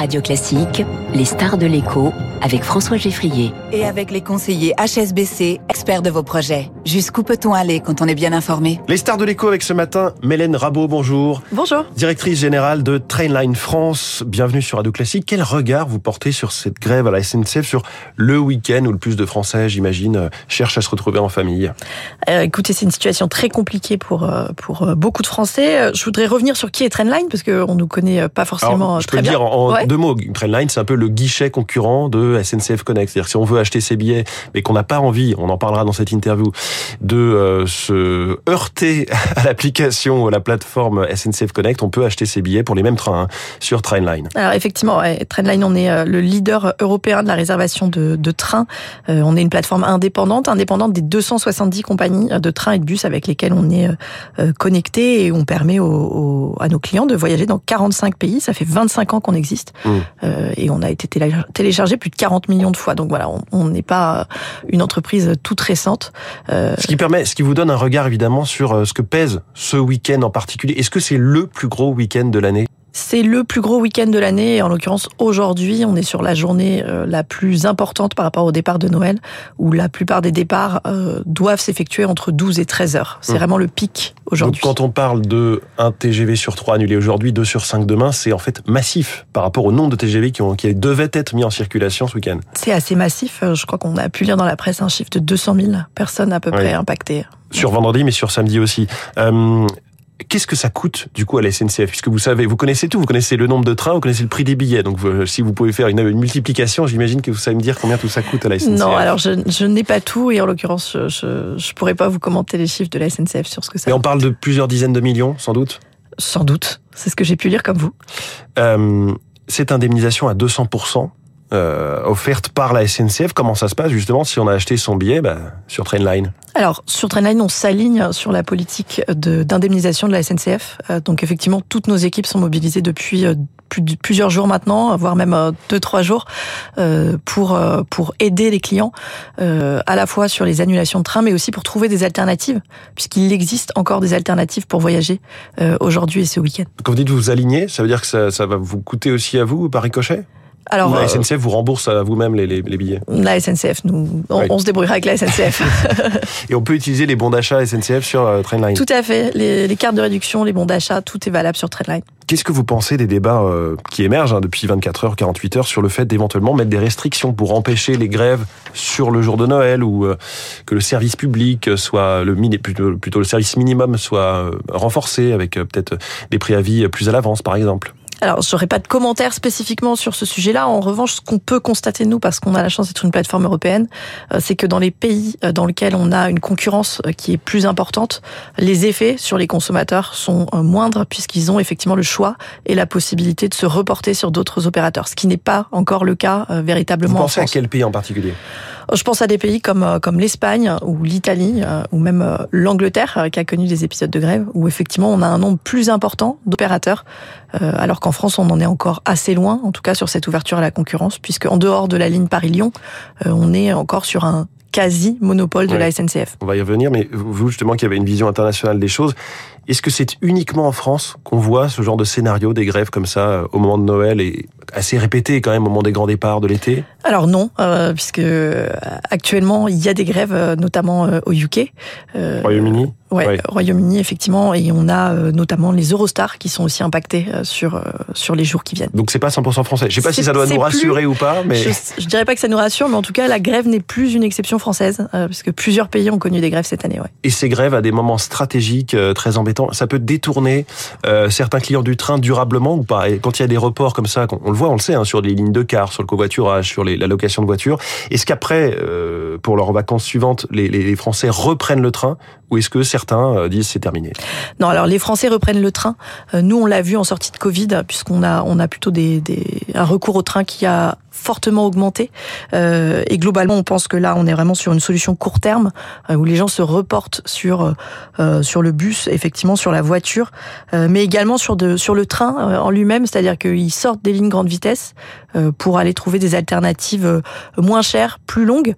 Radio Classique, les stars de l'écho avec François Geffrier. Et avec les conseillers HSBC, experts de vos projets. Jusqu'où peut-on aller quand on est bien informé? Les stars de l'écho avec ce matin, Mélène Rabot, bonjour. Bonjour. Directrice générale de Trainline France, bienvenue sur Radio Classique. Quel regard vous portez sur cette grève à la SNCF, sur le week-end où le plus de Français, j'imagine, cherchent à se retrouver en famille? Euh, Écoutez, c'est une situation très compliquée pour, euh, pour euh, beaucoup de Français. Je voudrais revenir sur qui est Trainline, parce qu'on ne nous connaît pas forcément Alors, je peux le dire en, ouais. deux mots. Trainline, c'est un peu le guichet concurrent de SNCF Connect. C'est-à-dire si on veut acheter ses billets, mais qu'on n'a pas envie, on en parlera dans cette interview, de euh, se heurter à l'application ou à la plateforme SNCF Connect, on peut acheter ses billets pour les mêmes trains hein, sur Trainline. Alors effectivement, ouais, Trainline, on est euh, le leader européen de la réservation de, de trains. Euh, on est une plateforme indépendante, indépendante des 270 compagnies de trains et de bus avec lesquelles on est euh, connecté et on permet aux, aux, à nos clients de voyager dans 45 pays. Ça fait 25 ans qu'on existe mmh. et on a été téléchargé plus de 40 millions de fois. Donc voilà, on n'est pas une entreprise toute récente. Euh... Ce qui permet, ce qui vous donne un regard évidemment sur ce que pèse ce week-end en particulier. Est-ce que c'est le plus gros week-end de l'année? C'est le plus gros week-end de l'année. En l'occurrence, aujourd'hui, on est sur la journée euh, la plus importante par rapport au départ de Noël, où la plupart des départs euh, doivent s'effectuer entre 12 et 13 heures. C'est mmh. vraiment le pic aujourd'hui. Quand on parle de un TGV sur 3 annulé aujourd'hui, 2 sur 5 demain, c'est en fait massif par rapport au nombre de TGV qui, ont, qui devaient être mis en circulation ce week-end. C'est assez massif. Euh, je crois qu'on a pu lire dans la presse un chiffre de 200 000 personnes à peu près impactées. Sur vendredi, mais sur samedi aussi. Euh, Qu'est-ce que ça coûte du coup à la SNCF? Puisque vous savez, vous connaissez tout, vous connaissez le nombre de trains, vous connaissez le prix des billets. Donc si vous pouvez faire une, une multiplication, j'imagine que vous savez me dire combien tout ça coûte à la SNCF. Non, alors je, je n'ai pas tout et en l'occurrence, je ne pourrais pas vous commenter les chiffres de la SNCF sur ce que ça. Mais on parle de plusieurs dizaines de millions, sans doute? Sans doute, c'est ce que j'ai pu lire comme vous. Euh, cette indemnisation à 200 euh, offerte par la SNCF. Comment ça se passe justement si on a acheté son billet bah, sur Trainline? Alors sur Trainline, on s'aligne sur la politique d'indemnisation de, de, la SNCF. Euh, donc effectivement, toutes nos équipes sont mobilisées depuis euh, plus de, plusieurs jours maintenant, voire même euh, deux trois jours, euh, pour pour aider les clients euh, à la fois sur les annulations de train, mais aussi pour trouver des alternatives, puisqu'il existe encore des alternatives pour voyager aujourd'hui et ce week-end. Quand vous dites vous aligner, ça veut dire que ça, ça va vous coûter aussi à vous par ricochet? Alors, la SNCF vous rembourse à vous-même les, les, les, billets La SNCF, nous, on, oui. on, se débrouillera avec la SNCF. Et on peut utiliser les bons d'achat SNCF sur euh, Trainline Tout à fait. Les, les, cartes de réduction, les bons d'achat, tout est valable sur Trainline. Qu'est-ce que vous pensez des débats euh, qui émergent hein, depuis 24 heures, 48 heures sur le fait d'éventuellement mettre des restrictions pour empêcher les grèves sur le jour de Noël ou euh, que le service public soit le plutôt, plutôt le service minimum soit renforcé avec peut-être des préavis plus à l'avance par exemple? Alors, je n'aurai pas de commentaires spécifiquement sur ce sujet-là. En revanche, ce qu'on peut constater, nous, parce qu'on a la chance d'être une plateforme européenne, c'est que dans les pays dans lesquels on a une concurrence qui est plus importante, les effets sur les consommateurs sont moindres puisqu'ils ont effectivement le choix et la possibilité de se reporter sur d'autres opérateurs, ce qui n'est pas encore le cas véritablement Vous pensez en France. à quel pays en particulier? Je pense à des pays comme comme l'Espagne ou l'Italie ou même l'Angleterre qui a connu des épisodes de grève où effectivement on a un nombre plus important d'opérateurs alors qu'en France on en est encore assez loin en tout cas sur cette ouverture à la concurrence puisque en dehors de la ligne Paris-Lyon on est encore sur un quasi monopole de la SNCF. On va y revenir, mais vous justement qui avez une vision internationale des choses, est-ce que c'est uniquement en France qu'on voit ce genre de scénario des grèves comme ça au moment de Noël et assez répété quand même au moment des grands départs de l'été? Alors non, euh, puisque actuellement il y a des grèves, notamment euh, au UK. Euh, Royaume-Uni? Ouais, ouais. Royaume-Uni effectivement, et on a euh, notamment les Eurostars qui sont aussi impactés euh, sur euh, sur les jours qui viennent. Donc c'est pas 100% français. Je sais pas si ça doit nous rassurer plus, ou pas, mais je, je, dirais pas que ça nous rassure, mais en tout cas la grève n'est plus une exception française, puisque plusieurs pays ont connu des grèves cette année. Ouais. Et ces grèves à des moments stratégiques très embêtants, ça peut détourner euh, certains clients du train durablement ou pas? Et quand il y a des reports comme ça, on le voit, on le sait, hein, sur les lignes de car, sur le covoiturage, sur les, la location de voitures, est-ce qu'après, euh, pour leurs vacances suivantes, les, les Français reprennent le train ou est-ce que certains disent c'est terminé? Non, alors les Français reprennent le train. Nous, on l'a vu en sortie de Covid, puisqu'on a on a plutôt des, des un recours au train qui a fortement augmenté. Euh, et globalement, on pense que là, on est vraiment sur une solution court terme euh, où les gens se reportent sur euh, sur le bus, effectivement, sur la voiture, mais également sur de sur le train en lui-même, c'est-à-dire qu'ils sortent des lignes grande vitesse pour aller trouver des alternatives moins chères, plus longues,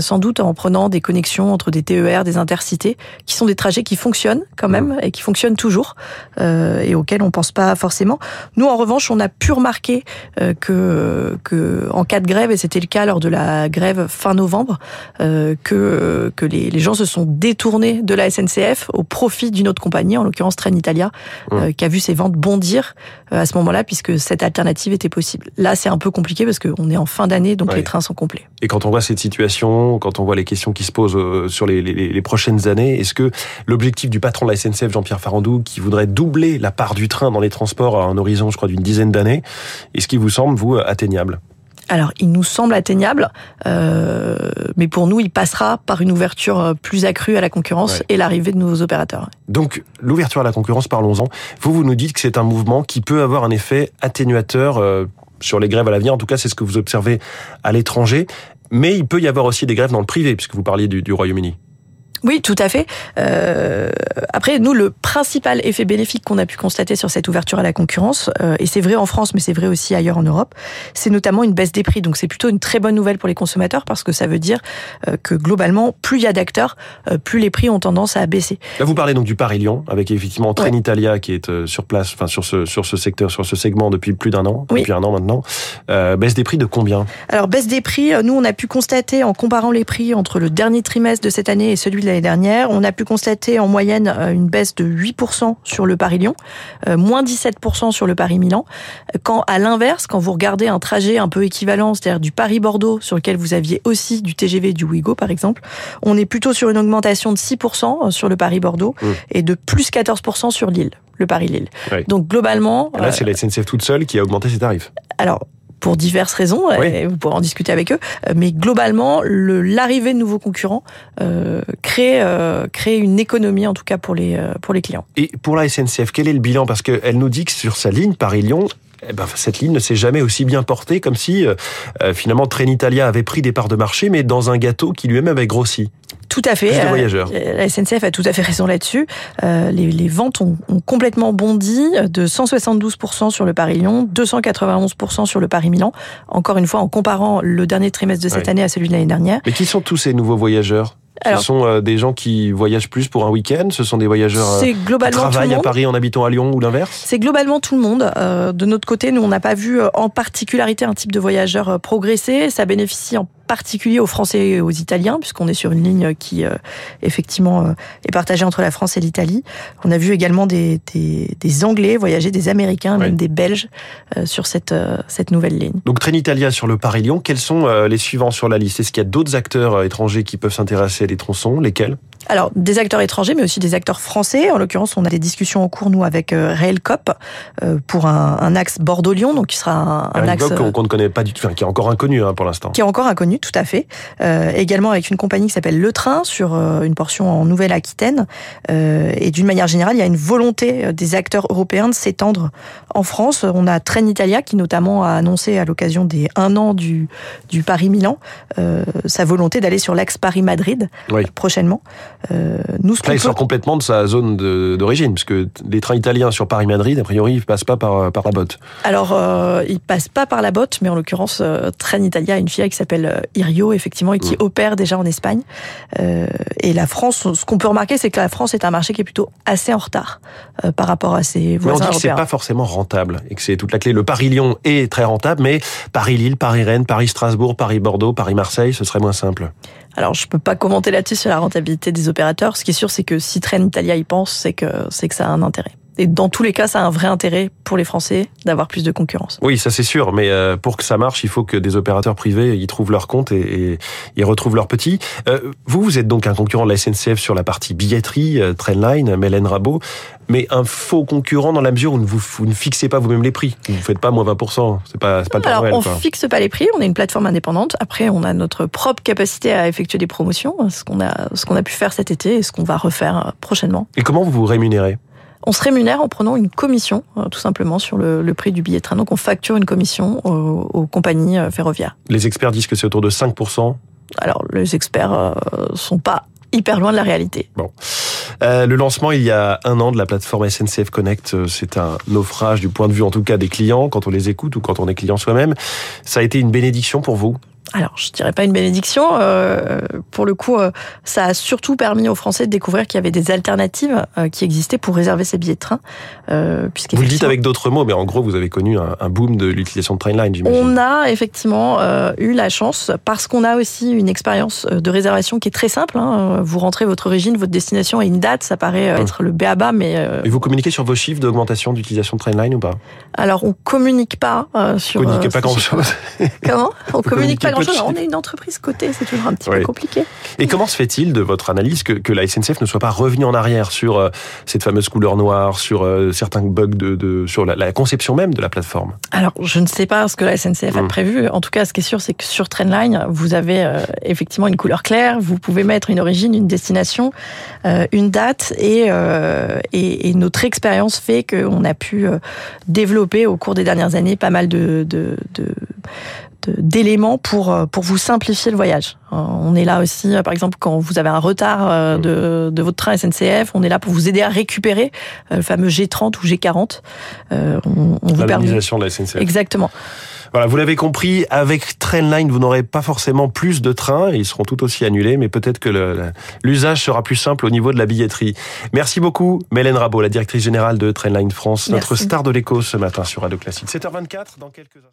sans doute en prenant des connexions entre des TER, des intercités, qui sont des trajets qui fonctionnent quand même et qui fonctionnent toujours euh, et auxquels on pense pas forcément. Nous, en revanche, on a pu remarquer euh, que, que en cas de grève, et c'était le cas lors de la grève fin novembre, euh, que, que les, les gens se sont détournés de la SNCF au profit d'une autre compagnie, en l'occurrence Trenitalia, euh, qui a vu ses ventes bondir euh, à ce moment-là, puisque cette alternative était possible. Là, c'est un peu compliqué parce qu'on est en fin d'année, donc Ouais. les trains sont complets. Et quand on voit cette situation, quand on voit les questions qui se posent euh, sur les, les- les prochaines années, est-ce que l'objectif du patron de la SNCF, Jean-Pierre Farandou, qui voudrait doubler la part du train dans les transports à un horizon, je crois, d'une dizaine d'années, est-ce qui vous semble, vous, atteignable? Alors, il nous semble atteignable, euh, mais pour nous, il passera par une ouverture euh, plus accrue à la concurrence Ouais. et l'arrivée de nouveaux opérateurs. Donc, l'ouverture à la concurrence, parlons-en. Vous, vous nous dites que c'est un mouvement qui peut avoir un effet atténuateur euh, sur les grèves à l'avenir. En tout cas, c'est ce que vous observez à l'étranger. Mais il peut y avoir aussi des grèves dans le privé, puisque vous parliez du, du Royaume-Uni. Oui, tout à fait. Euh, après, nous, le principal effet bénéfique qu'on a pu constater sur cette ouverture à la concurrence, euh, et c'est vrai en France, mais c'est vrai aussi ailleurs en Europe, c'est notamment une baisse des prix. Donc c'est plutôt une très bonne nouvelle pour les consommateurs parce que ça veut dire euh, que globalement, plus il y a d'acteurs, euh, plus les prix ont tendance à baisser. Là, vous parlez donc du Paris-Lyon, avec effectivement Ouais. Trenitalia qui est euh, sur place, enfin sur ce sur ce secteur, sur ce segment depuis plus d'un an, Oui. depuis un an maintenant. Euh, baisse des prix de combien? Alors baisse des prix, nous on a pu constater en comparant les prix entre le dernier trimestre de cette année et celui de l'année dernière, on a pu constater en moyenne euh, une baisse de 8% sur le Paris-Lyon, euh, moins 17% sur le Paris-Milan. Quand à l'inverse, quand vous regardez un trajet un peu équivalent, c'est-à-dire du Paris-Bordeaux sur lequel vous aviez aussi du TGV du Ouigo par exemple, on est plutôt sur une augmentation de 6% sur le Paris-Bordeaux Mmh. et de plus 14% sur Lille, le Paris-Lille. Donc globalement, Et Là, euh, c'est la SNCF toute seule qui a augmenté ses tarifs. alors, pour diverses raisons, Oui. et vous pourrez en discuter avec eux, euh, mais globalement, le- l'arrivée de nouveaux concurrents euh, crée, euh, crée une économie, en tout cas pour les, euh, pour les clients. Et pour la SNCF, quel est le bilan? Parce qu'elle nous dit que sur sa ligne Paris-Lyon, eh ben, cette ligne ne s'est jamais aussi bien portée, comme si euh, euh, finalement Trenitalia avait pris des parts de marché, mais dans un gâteau qui lui-même avait grossi. Tout à fait. Plus de euh, voyageurs. La SNCF a tout à fait raison là-dessus. Euh, les, les ventes ont, ont complètement bondi de 172% sur le Paris-Lyon, 291% sur le Paris-Milan. Encore une fois, en comparant le dernier trimestre de cette année à celui de l'année dernière. Mais qui sont tous ces nouveaux voyageurs? Alors- Ce sont euh, des gens qui voyagent plus pour un week-end? Ce sont des voyageurs euh, qui travaillent à. Paris en habitant à Lyon ou l'inverse? C'est globalement tout le monde. Euh, de notre côté, nous, on n'a pas vu euh, en particularité un type de voyageur euh, progresser. Ça bénéficie en particulier aux Français et aux Italiens, puisqu'on est sur une ligne qui, euh, effectivement, euh, est partagée entre la France et l'Italie. On a vu également des, des, des Anglais voyager, des Américains, Ouais. même des Belges euh, sur cette, cette nouvelle ligne. Donc Trenitalia sur le Paris-Lyon, quels sont les suivants sur la liste? Est-ce qu'il y a d'autres acteurs étrangers qui peuvent s'intéresser à des tronçons? Lesquels? Alors, des acteurs étrangers, mais aussi des acteurs français. En l'occurrence, on a des discussions en cours, nous, avec euh, Railcop, euh, pour un, un axe Bordeaux-Lyon, donc qui sera un, un Un axe... bloc qu'on qu'on ne connaît pas du tout, enfin, qui est encore inconnu hein, pour l'instant. qui est encore inconnu, tout à fait. Euh, également avec une compagnie qui s'appelle Le Train sur euh, une portion en Nouvelle-Aquitaine. Euh, et d'une manière générale, il y a une volonté euh, des acteurs européens de s'étendre en France. On a Trenitalia qui notamment a annoncé à l'occasion des un an du, du Paris-Milan euh, sa volonté d'aller sur l'axe Paris-Madrid Oui. prochainement. Euh, nous, ce qu'on Là, il peut- sort complètement de sa zone d'origine, puisque les trains italiens sur Paris-Madrid, a priori, ils passent pas par, par la botte. Alors, euh, il passe pas par la botte, mais en l'occurrence, euh, Trenitalia a une filiale qui s'appelle euh, Irio, effectivement, et qui Mm. opère déjà en Espagne. Euh, et la France, ce qu'on peut remarquer, c'est que la France est un marché qui est plutôt assez en retard euh, par rapport à ses Mais on voisins dit que c'est pas forcément rentable et que c'est toute la clé. Le Paris-Lyon est très rentable, mais Paris-Lille, Paris-Rennes, Paris-Strasbourg, Paris-Bordeaux, Paris-Marseille, ce serait moins simple. Alors, je peux pas commenter là-dessus sur la rentabilité des opérateurs. Ce qui est sûr, c'est que si Trenitalia y pense, c'est que c'est que ça a un intérêt. Et dans tous les cas, ça a un vrai intérêt pour les Français d'avoir plus de concurrence. Oui, ça c'est sûr, mais euh, pour que ça marche, il faut que des opérateurs privés y trouvent leur compte et, y retrouvent leur petit. Euh, vous, vous êtes donc un concurrent de la SNCF sur la partie billetterie, euh, Trainline, Mélène Rabot, mais un faux concurrent dans la mesure où vous, vous ne fixez pas vous-même les prix. Vous ne faites pas moins 20%, c'est pas, c'est pas le Alors, on quoi. fixe pas les prix. On est une plateforme indépendante. Après, on a notre propre capacité à effectuer des promotions, ce qu'on a, ce qu'on a pu faire cet été et ce qu'on va refaire prochainement. Et comment vous vous rémunérez? On se rémunère en prenant une commission, euh, tout simplement, sur le, le prix du billet de train. Donc, on facture une commission aux, aux compagnies euh, ferroviaires. Les experts disent que c'est autour de 5%. Alors, les experts euh, sont pas hyper loin de la réalité. Euh, le lancement il y a un an de la plateforme SNCF Connect, euh, c'est un naufrage du point de vue en tout cas des clients quand on les écoute ou quand on est client soi-même. Ça a été une bénédiction pour vous? Alors, je dirais pas une bénédiction. Euh, pour le coup, euh, ça a surtout permis aux Français de découvrir qu'il y avait des alternatives euh, qui existaient pour réserver ces billets de train. Vous le dites avec d'autres mots, mais en gros, vous avez connu un, un boom de l'utilisation de Trainline, j'imagine. On a effectivement eu la chance, parce qu'on a aussi une expérience de réservation qui est très simple. Hein. Vous rentrez votre origine, votre destination et une date, ça paraît hum. être le béaba, mais... Et vous communiquez sur vos chiffres d'augmentation d'utilisation de Trainline ou pas? Alors, on communique pas sur... Vous communiquez pas grand-chose Comment? On communique pas grand-chose. On est une entreprise cotée, c'est toujours un petit peu compliqué. Et comment se fait-il, de votre analyse, que, que, la SNCF ne soit pas revenue en arrière sur euh, cette fameuse couleur noire, sur euh, certains bugs de, de sur la, la, conception même de la plateforme? Alors, je ne sais pas ce que la SNCF a hmm. prévu. En tout cas, ce qui est sûr, c'est que sur Trendline, vous avez euh, effectivement une couleur claire. Vous pouvez mettre une origine, une destination, une date, et, et, et notre expérience fait qu'on a pu développer au cours des dernières années pas mal de, de, de d'éléments pour euh, pour vous simplifier le voyage. Euh, on est là aussi, euh, par exemple, quand vous avez un retard de, de votre train SNCF, on est là pour vous aider à récupérer le fameux G30 ou G40. On, on vous permet... de la SNCF. Exactement. Voilà, vous l'avez compris, avec Trainline, vous n'aurez pas forcément plus de trains, ils seront tout aussi annulés, mais peut-être que l'usage sera plus simple au niveau de la billetterie. Merci beaucoup, Mélène Rabot, la directrice générale de Trainline France, notre star de l'écho ce matin sur Radio Classique. 7h24, dans quelques instants.